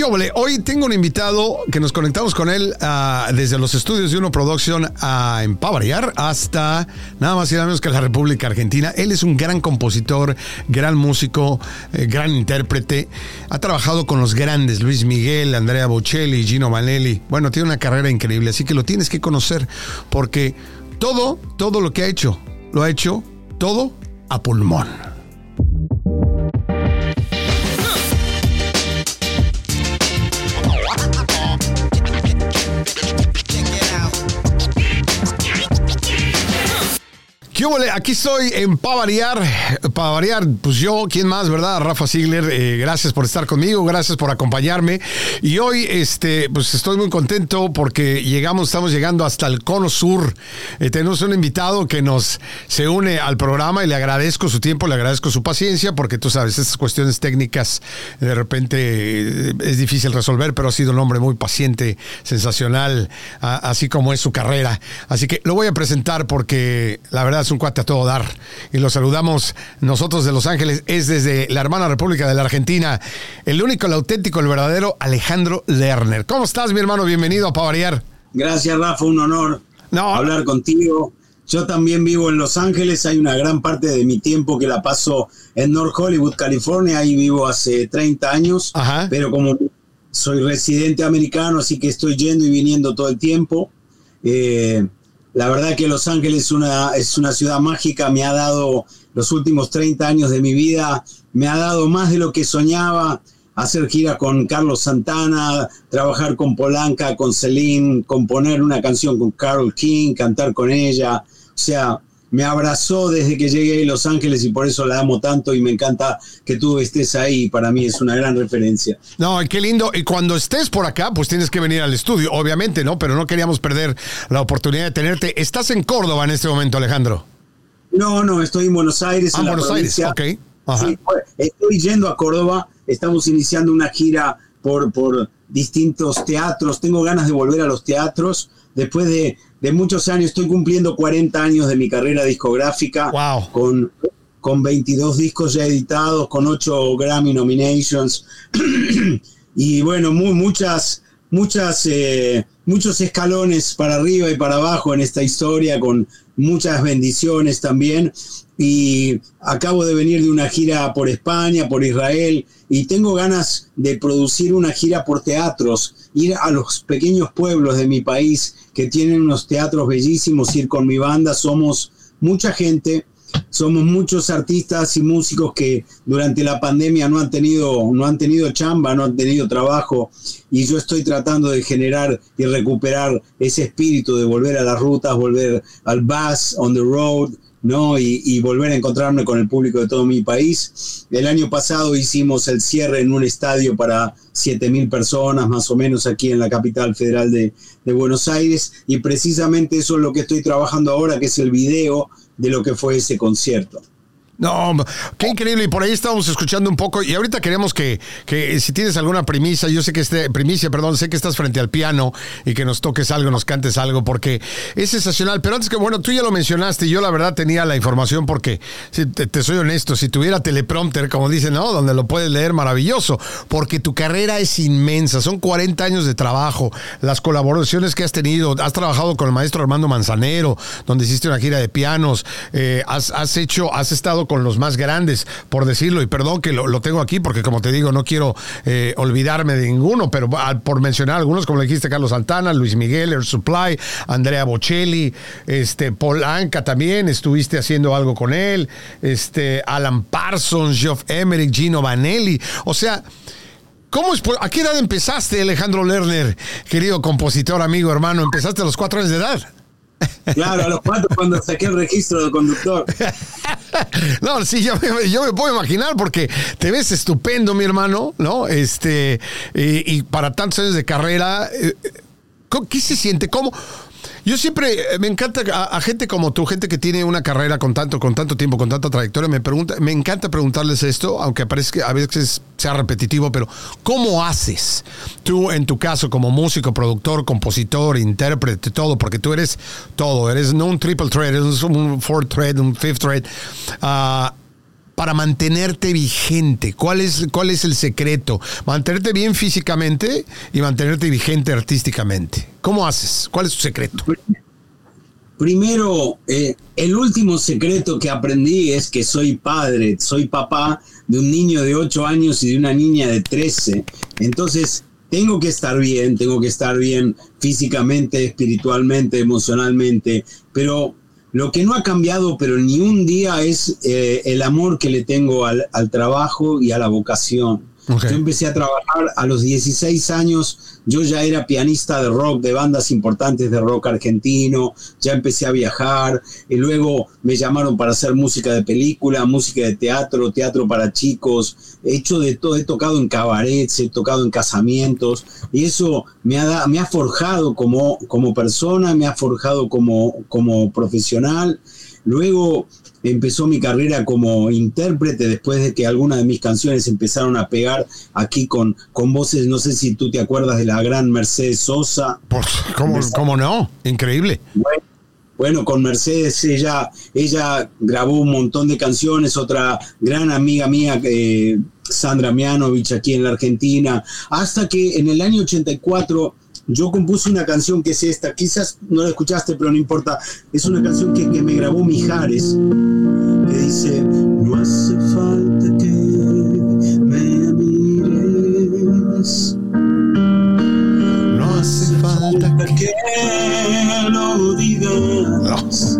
¿Qué óvole? Hoy tengo un invitado que nos conectamos con él ah, desde los estudios de Uno Production a en Pavariar hasta nada más y nada menos que la República Argentina. Él es un gran compositor, gran músico, eh, gran intérprete. Ha trabajado con los grandes, Luis Miguel, Andrea Bocelli, Gino Vanelli. Bueno, tiene una carrera increíble, así que lo tienes que conocer porque todo, todo lo que ha hecho, lo ha hecho todo a pulmón. ¿Qué huele? Aquí estoy en Pavariar. Pavariar, pues yo, ¿quién más, verdad? Rafa Ziegler, eh, gracias por estar conmigo, gracias por acompañarme. Y hoy, este, pues estoy muy contento porque llegamos, estamos llegando hasta el Cono Sur. Eh, tenemos un invitado que nos se une al programa y le agradezco su tiempo, le agradezco su paciencia, porque tú sabes, estas cuestiones técnicas de repente eh, es difícil resolver, pero ha sido un hombre muy paciente, sensacional, así como es su carrera. Así que lo voy a presentar porque la verdad es un cuate a todo dar. Y lo saludamos nosotros de Los Ángeles. Es desde la hermana República de la Argentina. El único, el auténtico, el verdadero Alejandro Lerner. ¿Cómo estás, mi hermano? Bienvenido a Pavariar. Gracias, Rafa, un honor No. hablar contigo. Yo también vivo en Los Ángeles, hay una gran parte de mi tiempo que la paso en North Hollywood, California, ahí vivo hace 30 años, Ajá. pero como soy residente americano, así que estoy yendo y viniendo todo el tiempo. Eh, la verdad que Los Ángeles es una, es una ciudad mágica, me ha dado los últimos 30 años de mi vida, me ha dado más de lo que soñaba, hacer gira con Carlos Santana, trabajar con Polanca, con Celine, componer una canción con Carol King, cantar con ella, o sea, me abrazó desde que llegué a Los Ángeles y por eso la amo tanto y me encanta que tú estés ahí, para mí es una gran referencia. No, qué lindo. Y cuando estés por acá, pues tienes que venir al estudio, obviamente, ¿no? Pero no queríamos perder la oportunidad de tenerte. Estás en Córdoba en este momento, Alejandro. No, no, estoy en Buenos Aires. Ah, en la Buenos Aires, ok. Ajá. Sí, pues, estoy yendo a Córdoba, estamos iniciando una gira por, por distintos teatros, tengo ganas de volver a los teatros, después de, de muchos años, estoy cumpliendo 40 años de mi carrera discográfica, Wow. con, con 22 discos ya editados, con 8 Grammy nominations, y bueno, mu- muchas, muchas, eh, muchos escalones para arriba y para abajo en esta historia, con muchas bendiciones también. Y acabo de venir de una gira por España, por Israel, y tengo ganas de producir una gira por teatros, ir a los pequeños pueblos de mi país que tienen unos teatros bellísimos, ir con mi banda. Somos mucha gente, somos muchos artistas y músicos que durante la pandemia no han tenido no han tenido chamba, no han tenido trabajo y yo estoy tratando de generar y recuperar ese espíritu de volver a las rutas, volver al bus on the road, ¿no? Y, volver a encontrarme con el público de todo mi país. El año pasado hicimos el cierre en un estadio para 7.000 personas, más o menos, aquí en la capital federal de, de Buenos Aires, y precisamente eso es lo que estoy trabajando ahora, que es el video de lo que fue ese concierto. No, qué increíble. Y por ahí estábamos escuchando un poco. Y ahorita queremos que, que si tienes alguna primicia, yo sé que este, primicia, perdón, sé que estás frente al piano y que nos toques algo, nos cantes algo, porque es sensacional. Pero antes que, bueno, tú ya lo mencionaste, y yo la verdad tenía la información porque, si te, te soy honesto, si tuviera teleprompter, como dicen, ¿no? Donde lo puedes leer, maravilloso, porque tu carrera es inmensa. Son 40 años de trabajo, las colaboraciones que has tenido, has trabajado con el maestro Armando Manzanero, donde hiciste una gira de pianos, eh, has, has hecho, has estado con los más grandes, por decirlo, y perdón que lo, tengo aquí, porque como te digo, no quiero eh, olvidarme de ninguno, pero por mencionar algunos, como le dijiste, Carlos Santana, Luis Miguel, Air Supply, Andrea Bocelli, este, Polanca también, estuviste haciendo algo con él, este, Alan Parsons, Geoff Emerick, Gino Vanelli, o sea, ¿Cómo es? ¿A qué edad empezaste, Alejandro Lerner, querido compositor, amigo, hermano? ¿Empezaste a los cuatro años de edad? Claro, a los cuatro cuando saqué el registro de conductor. No, sí, yo me, puedo imaginar porque te ves estupendo, mi hermano, ¿no? Este, y, y para tantos años de carrera, eh, ¿cómo- ¿qué se siente? ¿Cómo? Yo siempre eh, me encanta a, gente como tú, gente que tiene una carrera con tanto, con tanto tiempo, con tanta trayectoria, me pregunta, me encanta preguntarles esto, aunque parece que a veces sea repetitivo, pero ¿cómo haces tú en tu caso como músico, productor, compositor, intérprete, todo? Porque tú eres todo, eres no un triple thread, eres un fourth thread, un fifth thread. ah, para mantenerte vigente? ¿Cuál es, ¿Cuál es el secreto? Mantenerte bien físicamente y mantenerte vigente artísticamente. ¿Cómo haces? ¿Cuál es tu secreto? Primero, eh, el último secreto que aprendí es que soy padre, soy papá de un niño de 8 años y de una niña de 13. Entonces, tengo que estar bien, tengo que estar bien físicamente, espiritualmente, emocionalmente, pero lo que no ha cambiado, pero ni un día, es eh, el amor que le tengo al, al trabajo y a la vocación. Yo empecé a trabajar a los 16 años, yo ya era pianista de rock, de bandas importantes de rock argentino, ya empecé a viajar, y luego me llamaron para hacer música de película, música de teatro, teatro para chicos, he hecho de todo, he tocado en cabarets, he tocado en casamientos, y eso me ha, forjado como, persona, me ha forjado como profesional. Luego empezó mi carrera como intérprete después de que algunas de mis canciones empezaron a pegar aquí con, con voces, no sé si tú te acuerdas de la gran Mercedes Sosa. ¿cómo, no? Increíble. Bueno, con Mercedes ella, ella grabó un montón de canciones, otra gran amiga mía, eh, Sandra Mianovich, aquí en la Argentina, hasta que en el año 84 yo compuse una canción que es esta, quizás no la escuchaste, pero no importa. Es una canción que, me grabó Mijares, que dice, no hace falta que me mires. No hace falta que, lo digas.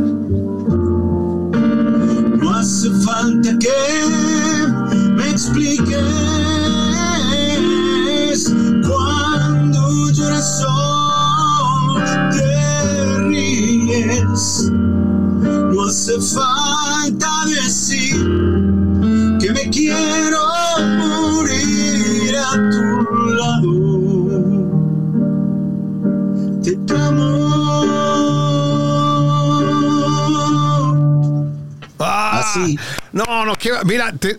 No hace falta que me expliques No, no, mira, te,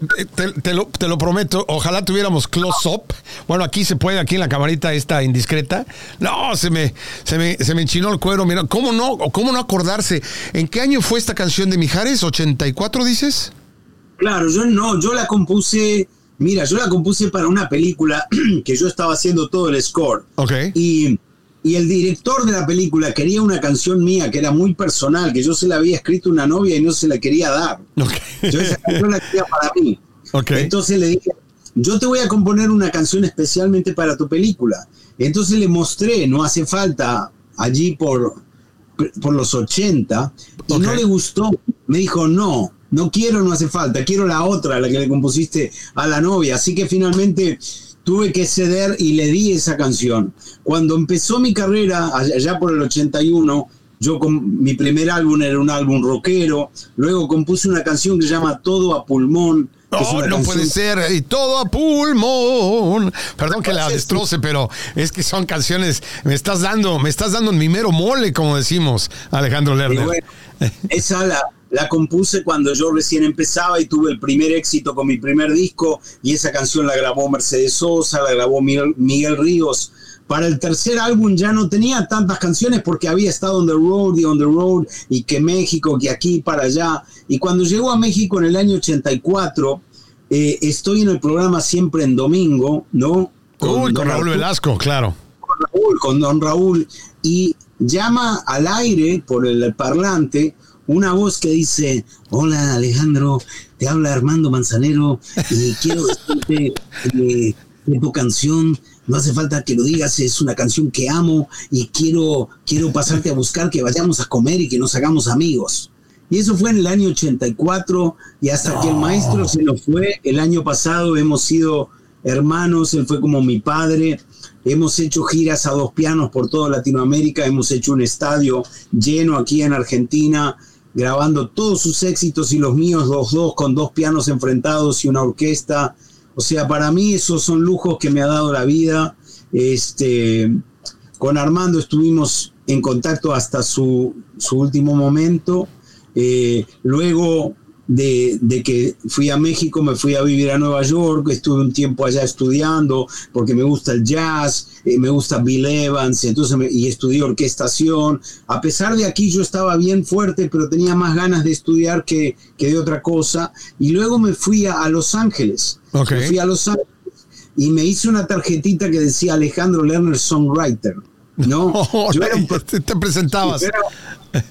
lo, prometo, ojalá tuviéramos close-up. Bueno, aquí se puede, aquí en la camarita esta indiscreta. No, se me, se me, se me enchinó el cuero. Mira, ¿cómo no, cómo no acordarse? ¿En qué año fue esta canción de Mijares? ¿84 dices? Claro, yo no, yo la compuse, mira, yo la compuse para una película que yo estaba haciendo todo el score. Ok. Y y el director de la película quería una canción mía que era muy personal, que yo se la había escrito a una novia y no se la quería dar. Yo esa canción la quería para mí. Entonces le dije, yo te voy a componer una canción especialmente para tu película. Entonces le mostré, no hace falta, allí por, por los 80, y no le gustó. Me dijo, no, no quiero, no hace falta, quiero la otra, la que le compusiste a la novia. Así que finalmente tuve que ceder y le di esa canción. Cuando empezó mi carrera, allá por el 81, yo con mi primer álbum era un álbum rockero, luego compuse una canción que se llama Todo a pulmón. No, no puede ser, y todo a pulmón. Perdón que la destroce, pero es que son canciones, me estás dando, me estás dando mi mero mole, como decimos, Alejandro Lerner. esa la, la compuse cuando yo recién empezaba y tuve el primer éxito con mi primer disco y esa canción la grabó Mercedes Sosa, la grabó Miguel, Ríos. Para el tercer álbum ya no tenía tantas canciones porque había estado on the road y on the road y que México, que aquí para allá. Y cuando llegó a México en el año 84, eh, estoy en el programa siempre en domingo, ¿no? Con, con Raúl Velasco, claro. Con Raúl, con don Raúl. Y llama al aire por el parlante una voz que dice, hola Alejandro, te habla Armando Manzanero y quiero decirte que, tu canción, no hace falta que lo digas, es una canción que amo y quiero, quiero pasarte a buscar, que vayamos a comer y que nos hagamos amigos. Y eso fue en el año 84 y hasta que el maestro se nos fue, el año pasado hemos sido hermanos, él fue como mi padre. Hemos hecho giras a dos pianos por toda Latinoamérica, hemos hecho un estadio lleno aquí en Argentina, grabando todos sus éxitos y los míos, los dos, con dos pianos enfrentados y una orquesta. O sea, para mí esos son lujos que me ha dado la vida. Este, con Armando estuvimos en contacto hasta su, último momento. Eh, luego de, que fui a México, me fui a vivir a Nueva York, estuve un tiempo allá estudiando porque me gusta el jazz, eh, me gusta Bill Evans, entonces y estudié orquestación. A pesar de aquí yo estaba bien fuerte, pero tenía más ganas de estudiar que, de otra cosa. Y luego me fui a, Los Ángeles. Me fui a Los Ángeles y me hice una tarjetita que decía Alejandro Lerner Songwriter. ¿No? Yo era un, te presentabas.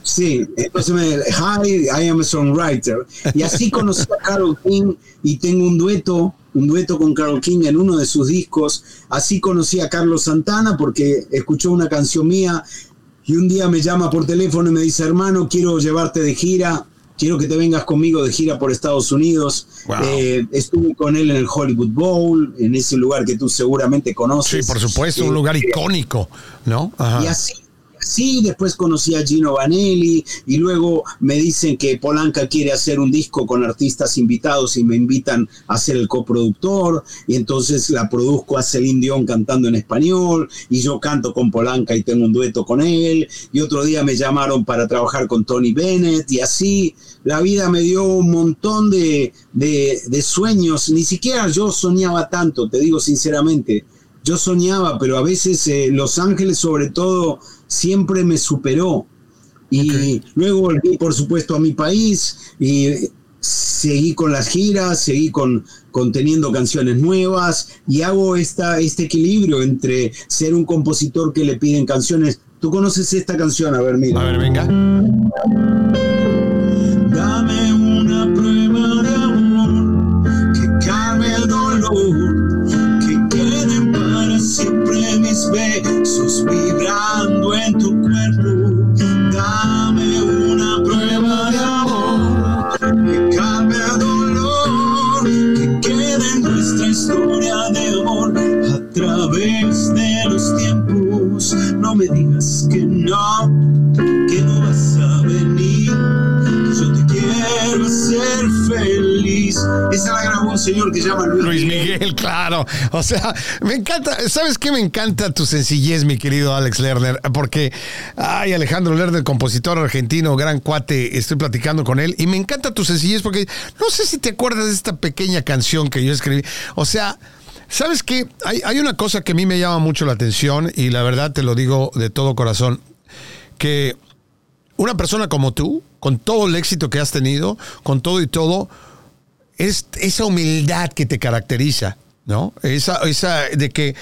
Sí, entonces me hi, I am a songwriter. Y así conocí a Carol King y tengo un dueto, un dueto con Carol King en uno de sus discos. Así conocí a Carlos Santana porque escuchó una canción mía y un día me llama por teléfono y me dice, hermano, quiero llevarte de gira, quiero que te vengas conmigo de gira por Estados Unidos. Eh, estuve con él en el Hollywood Bowl, en ese lugar que tú seguramente conoces. Sí, por supuesto, un lugar eh, icónico, ¿no? Y así Sí, después conocí a Gino Vanelli y luego me dicen que Polanca quiere hacer un disco con artistas invitados y me invitan a ser el coproductor. Y entonces la produzco a Celine Dion cantando en español y yo canto con Polanca y tengo un dueto con él. Y otro día me llamaron para trabajar con Tony Bennett y así. La vida me dio un montón de, de sueños, ni siquiera yo soñaba tanto, te digo sinceramente. Yo soñaba, pero a veces eh, Los Ángeles sobre todo siempre me superó. Y luego volví, por supuesto, a mi país y seguí con las giras, seguí con, teniendo canciones nuevas y hago esta, este equilibrio entre ser un compositor que le piden canciones. ¿Tú conoces esta canción? A ver, mira. A ver, venga. No, que no vas a venir. Yo te quiero hacer feliz. Esa la grabó un señor que se llama Luis, Luis Miguel. claro. O sea, me encanta, ¿sabes qué? Me encanta tu sencillez, mi querido Alex Lerner, porque, ay, Alejandro Lerner, compositor argentino, gran cuate, estoy platicando con él, y me encanta tu sencillez porque no sé si te acuerdas de esta pequeña canción que yo escribí. O sea, ¿sabes qué? Hay, hay una cosa que a mí me llama mucho la atención, y la verdad te lo digo de todo corazón, que una persona como tú, con todo el éxito que has tenido, con todo y todo, es esa humildad que te caracteriza, ¿no? Esa, esa de que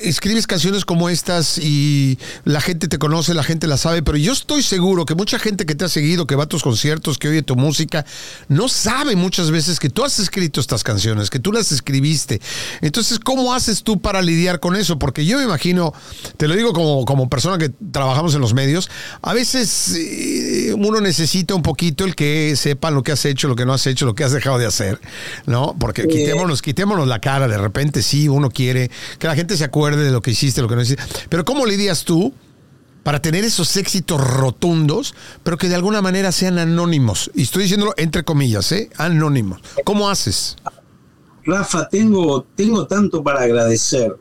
escribes canciones como estas y la gente te conoce, la gente la sabe, pero yo estoy seguro que mucha gente que te ha seguido, que va a tus conciertos, que oye tu música, no sabe muchas veces que tú has escrito estas canciones, que tú las escribiste. Entonces, ¿cómo haces tú para lidiar con eso? Porque yo me imagino, te lo digo como, como persona que trabajamos en los medios, a veces eh, uno necesita un poquito el que sepan lo que has hecho, lo que no has hecho, lo que has dejado de hacer, ¿no? Porque quitémonos, quitémonos la cara, de repente sí, uno quiere que la gente se acuerde de lo que hiciste, lo que no hiciste. Pero ¿cómo lidias tú para tener esos éxitos rotundos, pero que de alguna manera sean anónimos? Y estoy diciéndolo entre comillas, ¿eh? Anónimos. ¿Cómo haces? Rafa, tengo, tengo tanto para agradecer.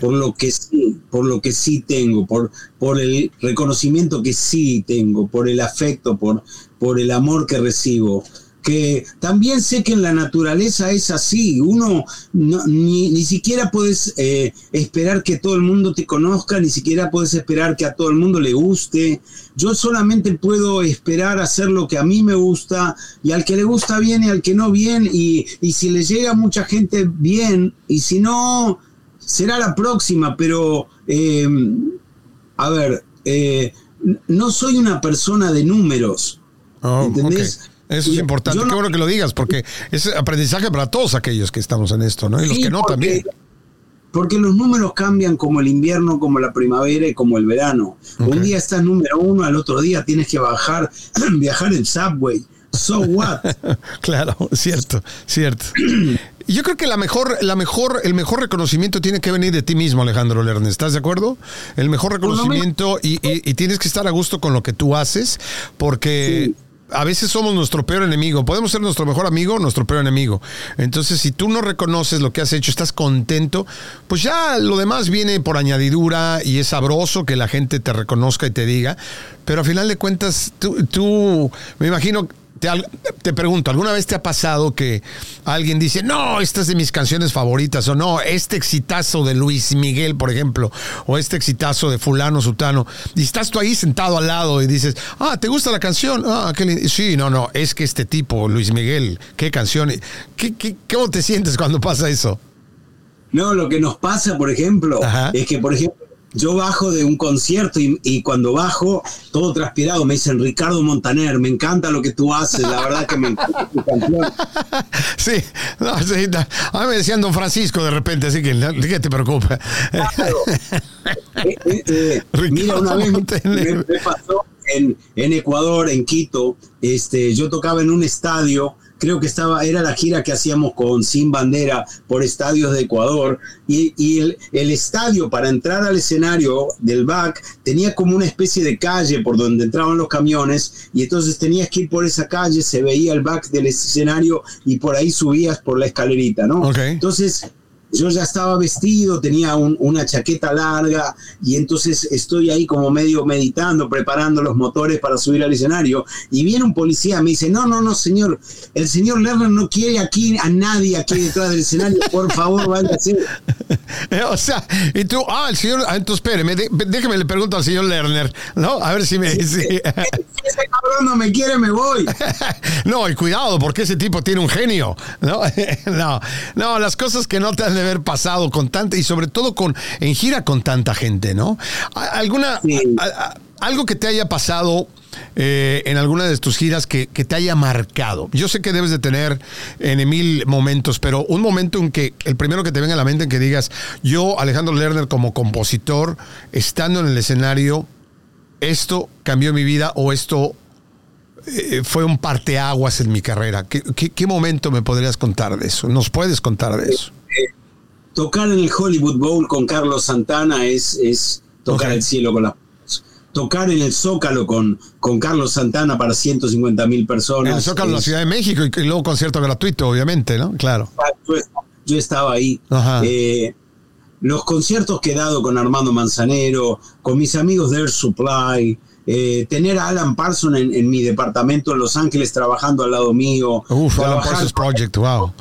por lo que sí, por lo que sí tengo, por, por el reconocimiento que sí tengo, por el afecto, por, por el amor que recibo que también sé que en la naturaleza es así, uno ni, siquiera puedes eh, esperar que todo el mundo te conozca, ni siquiera puedes esperar que a todo el mundo le guste, yo solamente puedo esperar hacer lo que a mí me gusta y al que le gusta bien y al que no bien y, si le llega mucha gente bien y si no, será la próxima, pero eh, a ver, eh, no soy una persona de números. Oh, ¿Entendés? Eso es importante. Qué bueno que lo digas, porque es aprendizaje para todos aquellos que estamos en esto, ¿no? Y los que no también. Porque los números cambian como el invierno, como la primavera y como el verano. Un día estás número uno, al otro día tienes que bajar, viajar en subway. So what? claro, cierto, cierto. Yo creo que la mejor, la mejor, el mejor reconocimiento tiene que venir de ti mismo, Alejandro Lerner. ¿Estás de acuerdo? El mejor reconocimiento y, tienes que estar a gusto con lo que tú haces, porque a veces somos nuestro peor enemigo. Podemos ser nuestro mejor amigo, nuestro peor enemigo. Entonces, si tú no reconoces lo que has hecho, estás contento, pues ya lo demás viene por añadidura y es sabroso que la gente te reconozca y te diga. Pero a final de cuentas, tú, tú me imagino te, pregunto, ¿alguna vez te ha pasado que alguien dice, no, esta es de mis canciones favoritas, o no, este exitazo de Luis Miguel, por ejemplo, o este exitazo de fulano, sutano, y estás tú ahí sentado al lado y dices, ah, ¿te gusta la canción? Ah, qué Sí, no, no, es que este tipo, Luis Miguel, qué canción, ¿Qué, qué, ¿cómo te sientes cuando pasa eso? No, lo que nos pasa, por ejemplo, es que, por ejemplo, yo bajo de un concierto y, cuando bajo, todo transpirado, me dicen Ricardo Montaner, me encanta lo que tú haces, la verdad que me encanta tu canción. Sí, no, sí a mí me decían Don Francisco de repente, así que ¿qué te preocupa? Eh, eh, eh, mira, una vez me, pasó en, en, Ecuador, en Quito, este, yo tocaba en un estadio creo que estaba, era la gira que hacíamos con Sin Bandera por estadios de Ecuador, y, el, el, estadio para entrar al escenario del back tenía como una especie de calle por donde entraban los camiones, y entonces tenías que ir por esa calle, se veía el back del escenario y por ahí subías por la escalerita, ¿no? Entonces yo ya estaba vestido, tenía una chaqueta larga y entonces estoy ahí como medio meditando, preparando los motores para subir al escenario y viene un policía, me dice, no, no, no, señor, el señor Lerner no quiere aquí a nadie aquí detrás del escenario, por favor, váyase. o sea, y tú, ah, el señor, ah, entonces espéreme, déjeme le pregunto al señor Lerner, ¿no? A ver si me dice. ese cabrón no me quiere, me voy. no, y cuidado, porque ese tipo tiene un genio, ¿no? no, no, las cosas que no te han haber pasado con tanta y sobre todo con en gira con tanta gente, ¿no? ¿Alguna algo que te haya pasado eh, en alguna de tus giras que, te haya marcado? Yo sé que debes de tener en mil momentos, pero un momento en que el primero que te venga a la mente en que digas, yo, Alejandro Lerner, como compositor, estando en el escenario, esto cambió mi vida o esto eh, fue un parteaguas en mi carrera. ¿Qué, ¿Qué, momento me podrías contar de eso? ¿Nos puedes contar de eso? tocar en el Hollywood Bowl con Carlos Santana es, es tocar el cielo con las tocar en el Zócalo con, con Carlos Santana para 150 mil personas. En el Zócalo en la Ciudad de México y, luego concierto gratuito, obviamente, ¿no? Claro. Yo, estaba ahí. Eh, los conciertos que he dado con Armando Manzanero, con mis amigos de Air Supply, eh, tener a Alan Parsons en, mi departamento en Los Ángeles trabajando al lado mío. Uf, Alan Parsons Project, wow.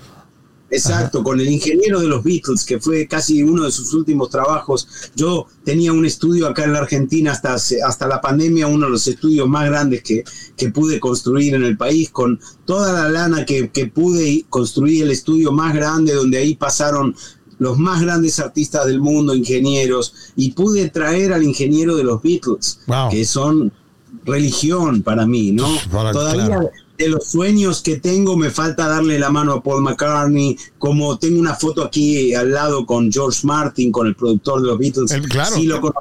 Exacto, con el ingeniero de los Beatles, que fue casi uno de sus últimos trabajos. Yo tenía un estudio acá en la Argentina hasta, hasta la pandemia, uno de los estudios más grandes que, que pude construir en el país, con toda la lana que, que pude construir el estudio más grande, donde ahí pasaron los más grandes artistas del mundo, ingenieros, y pude traer al ingeniero de los Beatles, que son religión para mí, ¿no? Todavía de los sueños que tengo, me falta darle la mano a Paul McCartney, como tengo una foto aquí al lado con George Martin, con el productor de los Beatles. Sí, lo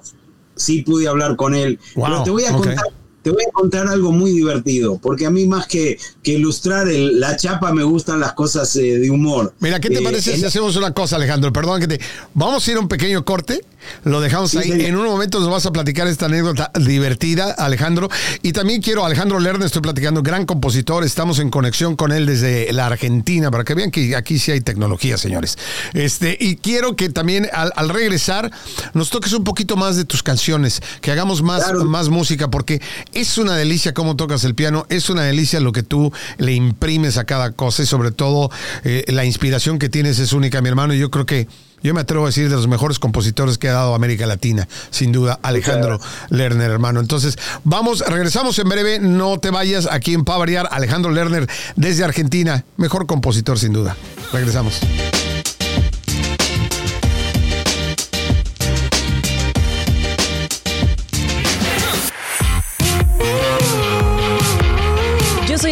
sí pude hablar con él. Pero te voy a contar te voy a contar algo muy divertido, porque a mí más que, que ilustrar la chapa me gustan las cosas eh, de humor. Mira, ¿qué te eh, parece si hacemos una cosa, Alejandro? Perdón que te... Vamos a ir a un pequeño corte, lo dejamos ahí. En un momento nos vas a platicar esta anécdota divertida, Alejandro. Y también quiero, Alejandro Lerner, estoy platicando, gran compositor, estamos en conexión con él desde la Argentina, para que vean que aquí sí hay tecnología, señores. Este, y quiero que también al, regresar nos toques un poquito más de tus canciones, que hagamos más, más música, porque es una delicia cómo tocas el piano, es una delicia lo que tú le imprimes a cada cosa y sobre todo eh, la inspiración que tienes es única, mi hermano. Y yo creo que yo me atrevo a decir de los mejores compositores que ha dado América Latina, sin duda, Alejandro Lerner, hermano. Entonces, vamos, regresamos en breve, no te vayas aquí en Pavariar, Alejandro Lerner desde Argentina, mejor compositor sin duda. Regresamos.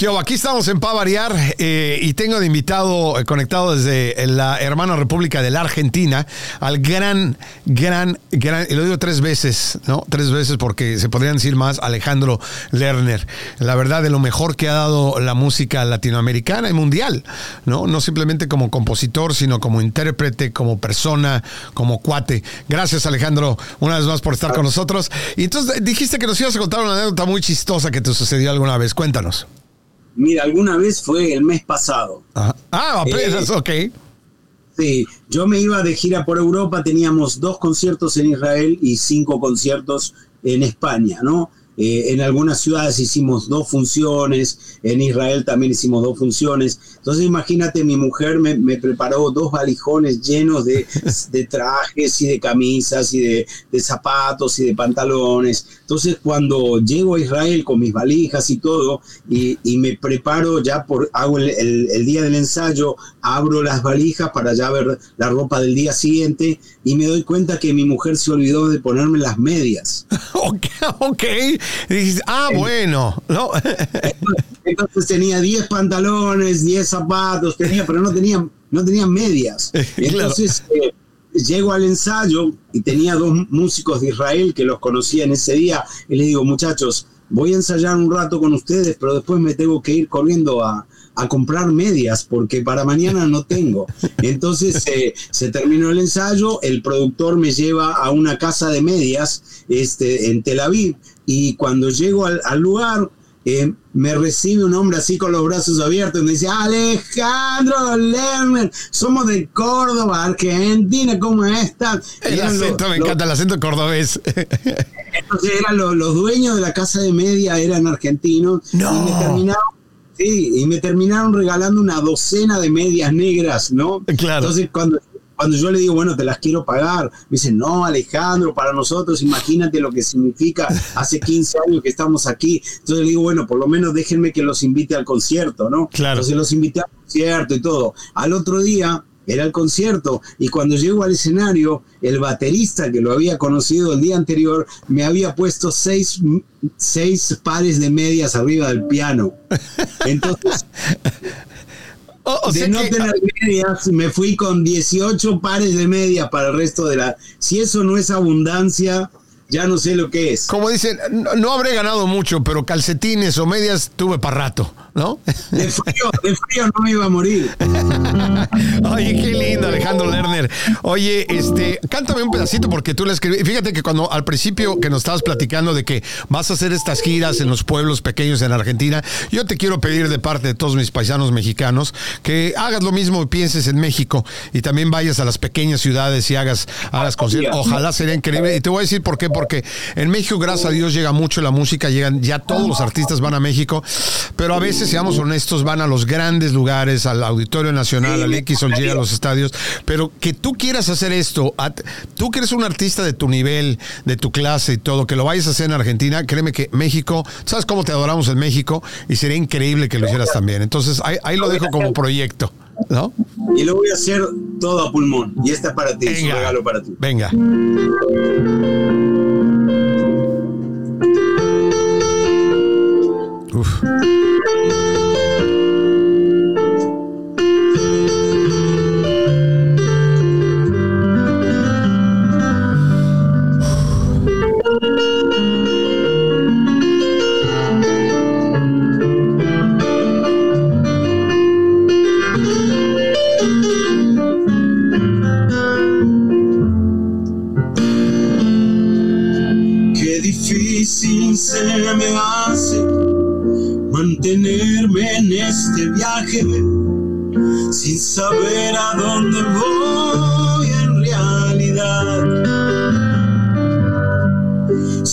Aquí estamos en Pavariar eh, y tengo de invitado eh, conectado desde la hermana República de la Argentina al gran, gran, gran, y lo digo tres veces, ¿no? Tres veces porque se podrían decir más, Alejandro Lerner. La verdad, de lo mejor que ha dado la música latinoamericana y mundial, ¿no? No simplemente como compositor, sino como intérprete, como persona, como cuate. Gracias, Alejandro, una vez más por estar con nosotros. Y entonces dijiste que nos ibas a contar una anécdota muy chistosa que te sucedió alguna vez. Cuéntanos. Mira, alguna vez fue el mes pasado. Ah, apenas, eh, ok. Sí, yo me iba de gira por Europa, teníamos dos conciertos en Israel y cinco conciertos en España, ¿no? Eh, en algunas ciudades hicimos dos funciones, en Israel también hicimos dos funciones. Entonces imagínate, mi mujer me, preparó dos valijones llenos de, trajes y de camisas y de, zapatos y de pantalones. Entonces cuando llego a Israel con mis valijas y todo, y, me preparo ya por, hago el, día del ensayo, abro las valijas para ya ver la ropa del día siguiente y me doy cuenta que mi mujer se olvidó de ponerme las medias. ok, ok. Ah, bueno, ¿no? Entonces tenía 10 pantalones, 10 zapatos, tenía, pero no tenía, no tenía medias. Entonces eh, llego al ensayo y tenía dos músicos de Israel que los conocía en ese día y les digo, muchachos, voy a ensayar un rato con ustedes, pero después me tengo que ir corriendo a, a comprar medias porque para mañana no tengo. Entonces eh, se terminó el ensayo, el productor me lleva a una casa de medias este, en Tel Aviv y cuando llego al, lugar eh, me recibe un hombre así con los brazos abiertos y me dice, Alejandro Lerner, somos de Córdoba, Argentina, ¿cómo estás? El acento, me encanta el acento cordobés. Entonces eran los, dueños de la casa de media, eran argentinos. No. Y me terminaron Sí, y me terminaron regalando una docena de medias negras, ¿no? Claro. Entonces, cuando, cuando yo le digo, bueno, te las quiero pagar, me dicen, no, Alejandro, para nosotros, imagínate lo que significa hace 15 años que estamos aquí. Entonces le digo, bueno, por lo menos déjenme que los invite al concierto, ¿no? Claro. Entonces los invité al concierto y todo. Al otro día era el concierto y cuando llego al escenario, el baterista que lo había conocido el día anterior me había puesto seis, seis pares de medias arriba del piano. Entonces, de no tener medias, me fui con 18 pares de medias para el resto de la... Si eso no es abundancia, ya no sé lo que es. Como dicen, no, habré ganado mucho, pero calcetines o medias tuve para rato, ¿no? De frío, de frío no me iba a morir. Oye, qué lindo, Alejandro Lerner. Oye, este, cántame un pedacito porque tú le escribí. Fíjate que cuando al principio que nos estabas platicando de que vas a hacer estas giras en los pueblos pequeños en Argentina, yo te quiero pedir de parte de todos mis paisanos mexicanos que hagas lo mismo y pienses en México y también vayas a las pequeñas ciudades y hagas, hagas conciertos. Ojalá sería increíble. Y te voy a decir por qué porque en México, gracias a Dios, llega mucho la música, llegan, ya todos los artistas van a México, pero a veces, seamos honestos, van a los grandes lugares, al Auditorio Nacional, al X o a los estadios, pero que tú quieras hacer esto, tú que eres un artista de tu nivel, de tu clase y todo, que lo vayas a hacer en Argentina, créeme que México, ¿sabes cómo te adoramos en México? Y sería increíble que lo hicieras también. Entonces, ahí, lo dejo como proyecto. ¿No? Y lo voy a hacer todo a pulmón. Y esta es para ti, es un regalo para ti. Venga. Uf.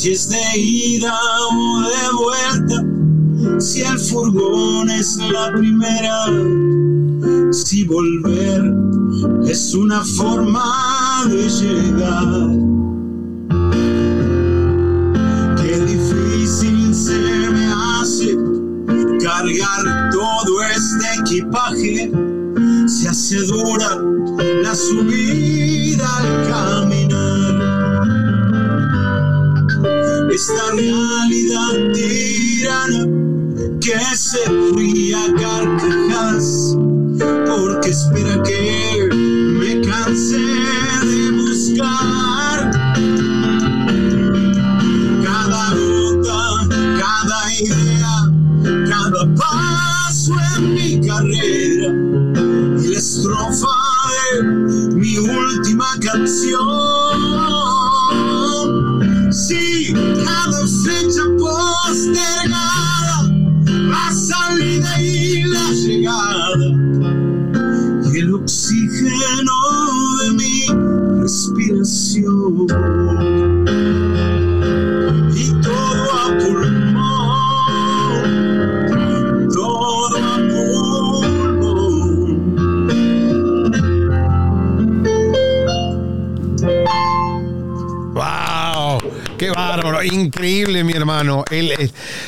Es de ida o de vuelta, si el furgón es la primera, si volver es una forma de llegar. Qué difícil se me hace cargar todo este equipaje. Se hace dura la subida Esta realidad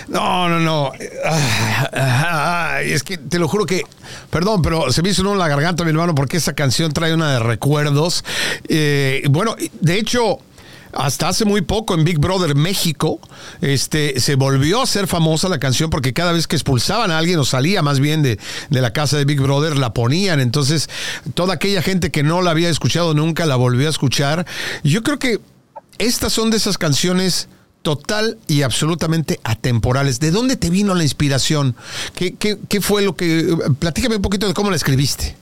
no, no, no. Es que te lo juro que, perdón, pero se me hizo uno en la garganta, mi hermano, porque esa canción trae una de recuerdos. Eh, bueno, de hecho, hasta hace muy poco en Big Brother México, este, se volvió a ser famosa la canción porque cada vez que expulsaban a alguien o salía más bien de, de, la casa de Big Brother, la ponían. Entonces, toda aquella gente que no la había escuchado nunca la volvió a escuchar. Yo creo que estas son de esas canciones total y absolutamente atemporales. ¿De dónde te vino la inspiración? ¿Qué, qué, qué fue lo que... Platícame un poquito de cómo la escribiste.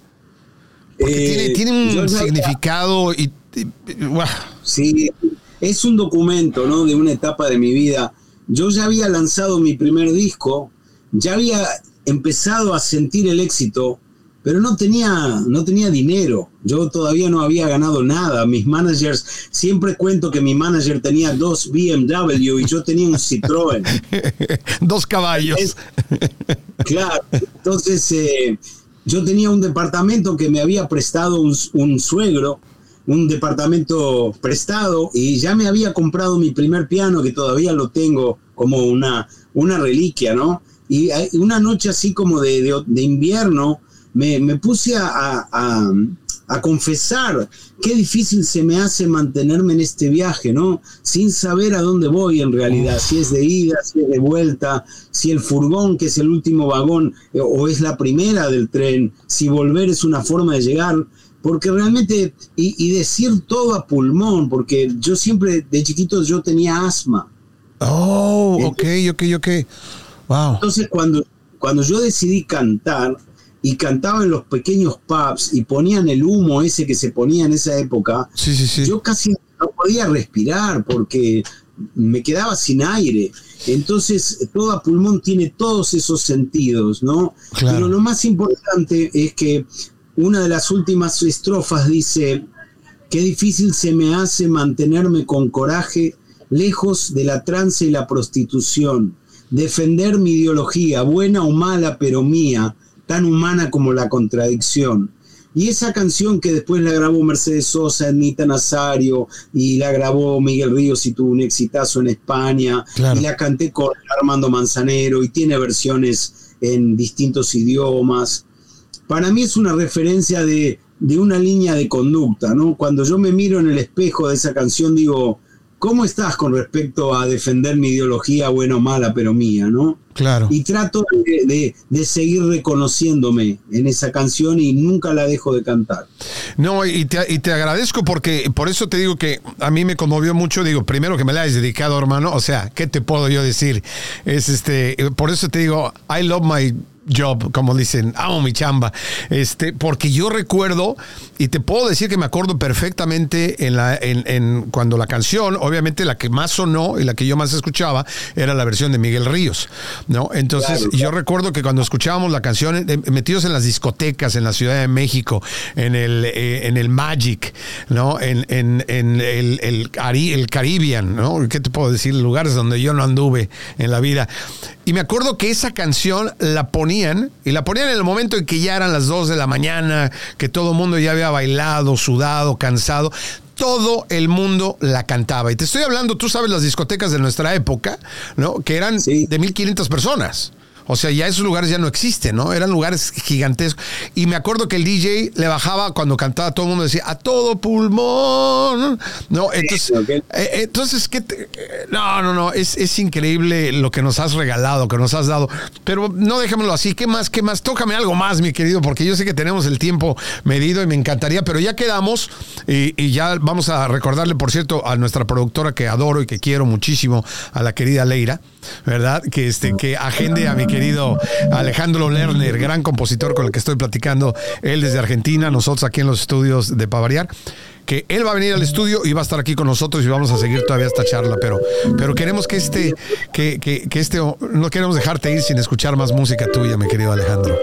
Porque eh, tiene, tiene, un significado y... y, y wow. Sí, es un documento, ¿no? De una etapa de mi vida. Yo ya había lanzado mi primer disco, ya había empezado a sentir el éxito, pero no tenía, no tenía dinero. Yo todavía no había ganado nada. Mis managers, siempre cuento que mi manager tenía dos BMW y yo tenía un Citroën. dos caballos. Es, claro, entonces eh, yo tenía un departamento que me había prestado un, un suegro un departamento prestado y ya me había comprado mi primer piano que todavía lo tengo como una, una reliquia, ¿no? Y una noche así como de, de, de invierno me, me puse a, a, a, confesar qué difícil se me hace mantenerme en este viaje, ¿no? Sin saber a dónde voy en realidad, si es de ida, si es de vuelta, si el furgón, que es el último vagón, o es la primera del tren, si volver es una forma de llegar porque realmente, y, y, decir todo a pulmón, porque yo siempre, de chiquito, yo tenía asma. Oh, ok, ok, ok. Wow. Entonces, cuando, cuando yo decidí cantar, y cantaba en los pequeños pubs, y ponían el humo ese que se ponía en esa época, sí, sí, sí. yo casi no podía respirar, porque me quedaba sin aire. Entonces, todo a pulmón tiene todos esos sentidos, ¿no? Claro. Pero lo más importante es que una de las últimas estrofas dice, qué difícil se me hace mantenerme con coraje lejos de la trance y la prostitución, defender mi ideología, buena o mala, pero mía, tan humana como la contradicción. Y esa canción que después la grabó Mercedes Sosa, Anita Nazario, y la grabó Miguel Ríos y tuvo un exitazo en España, claro. y la canté con Armando Manzanero, y tiene versiones en distintos idiomas para mí es una referencia de, de, una línea de conducta, ¿no? Cuando yo me miro en el espejo de esa canción, digo, ¿cómo estás con respecto a defender mi ideología, buena o mala, pero mía, ¿no? Claro. Y trato de, de, de, seguir reconociéndome en esa canción y nunca la dejo de cantar. No, y te, y te, agradezco porque por eso te digo que a mí me conmovió mucho. Digo, primero que me la hayas dedicado, hermano. O sea, ¿qué te puedo yo decir? Es este, por eso te digo, I love my job, como dicen, amo mi chamba. Este, porque yo recuerdo, y te puedo decir que me acuerdo perfectamente en la, en, en, cuando la canción, obviamente la que más sonó y la que yo más escuchaba, era la versión de Miguel Ríos. ¿no? Entonces, claro, claro. yo recuerdo que cuando escuchábamos la canción, eh, metidos en las discotecas en la Ciudad de México, en el, eh, en el Magic, ¿no? En, en, en el, el, el, Caribbean, ¿no? ¿Qué te puedo decir? Lugares donde yo no anduve en la vida. Y me acuerdo que esa canción la ponían, y la ponían en el momento en que ya eran las 2 de la mañana, que todo el mundo ya había bailado, sudado, cansado todo el mundo la cantaba. Y te estoy hablando, tú sabes, las discotecas de nuestra época, ¿no? Que eran sí. de 1500 personas. O sea, ya esos lugares ya no existen, ¿no? Eran lugares gigantescos. Y me acuerdo que el DJ le bajaba cuando cantaba, todo el mundo decía, a todo pulmón. No, entonces, eh, entonces ¿qué no, no, no, es, es increíble lo que nos has regalado, que nos has dado. Pero no dejémoslo así. ¿Qué más? ¿Qué más? Tócame algo más, mi querido, porque yo sé que tenemos el tiempo medido y me encantaría, pero ya quedamos y, y ya vamos a recordarle, por cierto, a nuestra productora que adoro y que quiero muchísimo, a la querida Leira, ¿verdad? Que, este, que agende a mi querido Alejandro Lerner, gran compositor con el que estoy platicando, él desde Argentina, nosotros aquí en los estudios de Pavariar que él va a venir al estudio y va a estar aquí con nosotros y vamos a seguir todavía esta charla, pero, pero queremos que este, que, que, que este, no queremos dejarte ir sin escuchar más música tuya, mi querido Alejandro.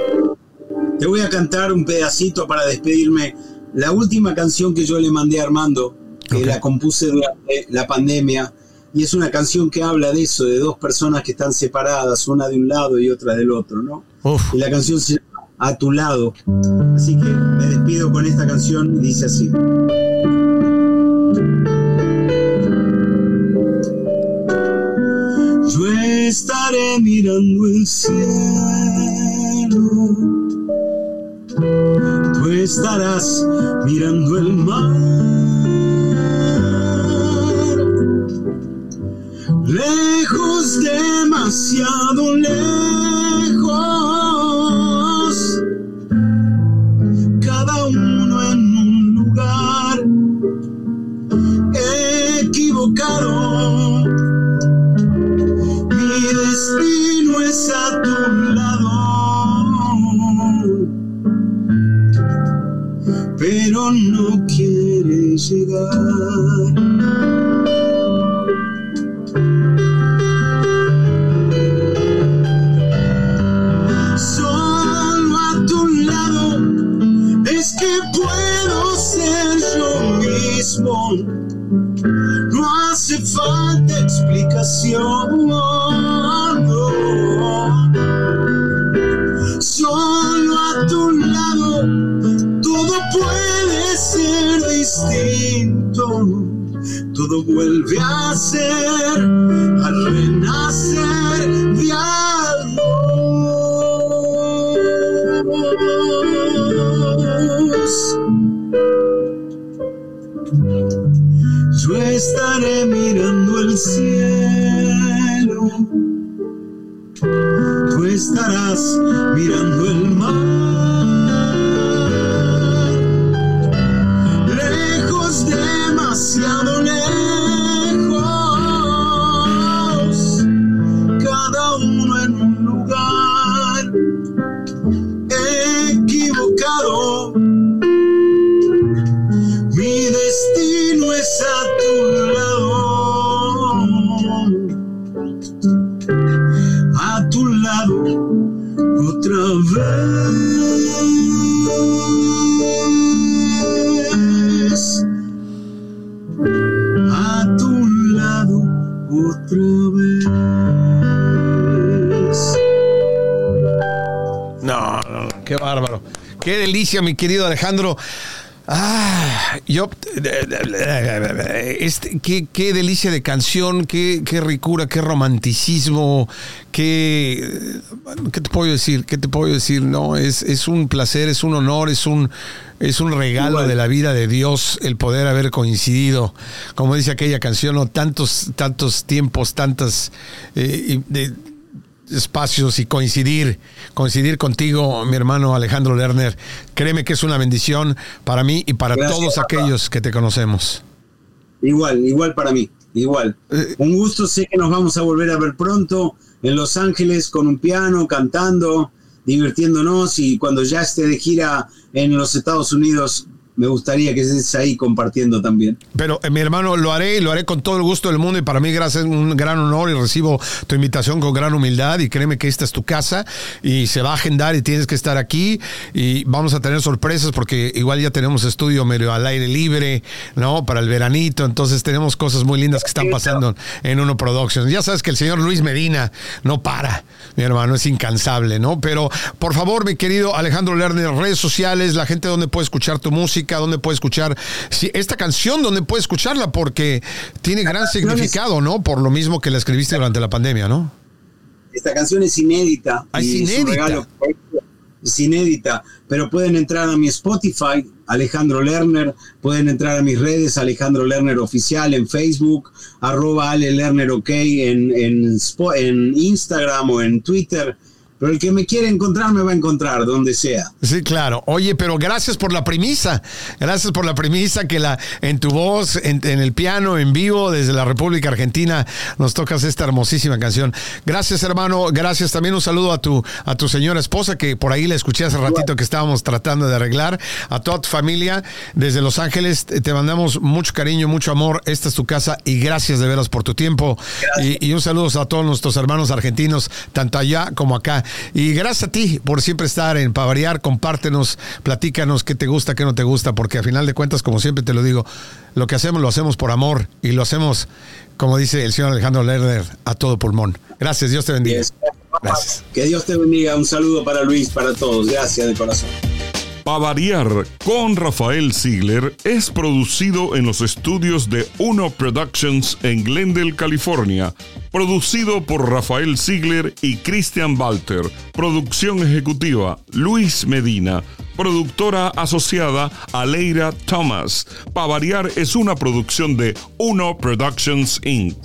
Te voy a cantar un pedacito para despedirme. La última canción que yo le mandé a Armando, que la compuse durante la pandemia, y es una canción que habla de eso, de dos personas que están separadas, una de un lado y otra del otro, ¿no? Uf. Y la canción se llama A tu lado. Así que me despido con esta canción y dice así. Yo estaré mirando el cielo, tú estarás mirando el mar. Lejos, demasiado lejos, que puedo ser yo mismo. No hace falta explicación. Solo a tu lado todo puede ser distinto. Todo vuelve a ser, mirando otra vez, a tu lado otra vez. No, no, no, qué bárbaro. Qué delicia, mi querido Alejandro. Ah, yo, este, qué, qué delicia de canción, qué, qué ricura, qué romanticismo, qué, ¿qué te puedo decir? ¿Qué te puedo decir? No, es, es un placer, es un honor, es un, es un regalo Igual. de la vida de Dios el poder haber coincidido, como dice aquella canción, ¿no? tantos, tantos tiempos, tantas eh, de- espacios y coincidir, coincidir contigo, mi hermano Alejandro Lerner. Créeme que es una bendición para mí y para Gracias, todos papá. aquellos que te conocemos. Igual, igual para mí, igual. Eh. Un gusto, sé que nos vamos a volver a ver pronto en Los Ángeles con un piano, cantando, divirtiéndonos y cuando ya esté de gira en los Estados Unidos, me gustaría que estés ahí compartiendo también. Pero eh, mi hermano, lo haré y lo haré con todo el gusto del mundo y para mí gracias, un gran honor y recibo tu invitación con gran humildad y créeme que esta es tu casa y se va a agendar y tienes que estar aquí y vamos a tener sorpresas porque igual ya tenemos estudio medio al aire libre, ¿no? Para el veranito, entonces tenemos cosas muy lindas que están pasando en Uno Productions. Ya sabes que el señor Luis Medina no para, mi hermano, es incansable, ¿no? Pero por favor, mi querido Alejandro Lerner, redes sociales, la gente donde puede escuchar tu música, donde puede escuchar si, esta canción, donde puede escucharla, porque tiene gran significado, ¿no? Por lo mismo que la escribiste durante la pandemia, ¿no? esta canción es inédita. Ah, es inédita. es inédita, pero pueden entrar a mi Spotify, Alejandro Lerner, pueden entrar a mis redes, Alejandro Lerner Oficial en Facebook, arroba Ale Lerner OK en, en, en Instagram o en Twitter pero el que me quiere encontrar me va a encontrar donde sea. Sí, claro. Oye, pero gracias por la premisa. Gracias por la premisa que la en tu voz, en, el piano, en vivo, desde la República Argentina, nos tocas esta hermosísima canción. Gracias, hermano. Gracias. También un saludo a tu, a tu señora esposa, que por ahí la escuché hace ratito que estábamos tratando de arreglar. A toda tu familia, desde Los Ángeles, te mandamos mucho cariño, mucho amor. Esta es tu casa y gracias de veras por tu tiempo. Y, y un saludo a todos nuestros hermanos argentinos, tanto allá como acá. Y gracias a ti por siempre estar en Pavariar. Compártenos, platícanos qué te gusta, qué no te gusta, porque a final de cuentas, como siempre te lo digo, lo que hacemos lo hacemos por amor y lo hacemos, como dice el señor Alejandro Lerner, a todo pulmón. Gracias, Dios te bendiga. Gracias. Que Dios te bendiga. Un saludo para Luis, para todos. Gracias de corazón. Pavariar con Rafael Ziegler es producido en los estudios de Uno Productions en Glendale, California. Producido por Rafael Ziegler y Christian Walter. Producción ejecutiva Luis Medina. Productora asociada Aleira Thomas. Pavariar es una producción de Uno Productions Inc.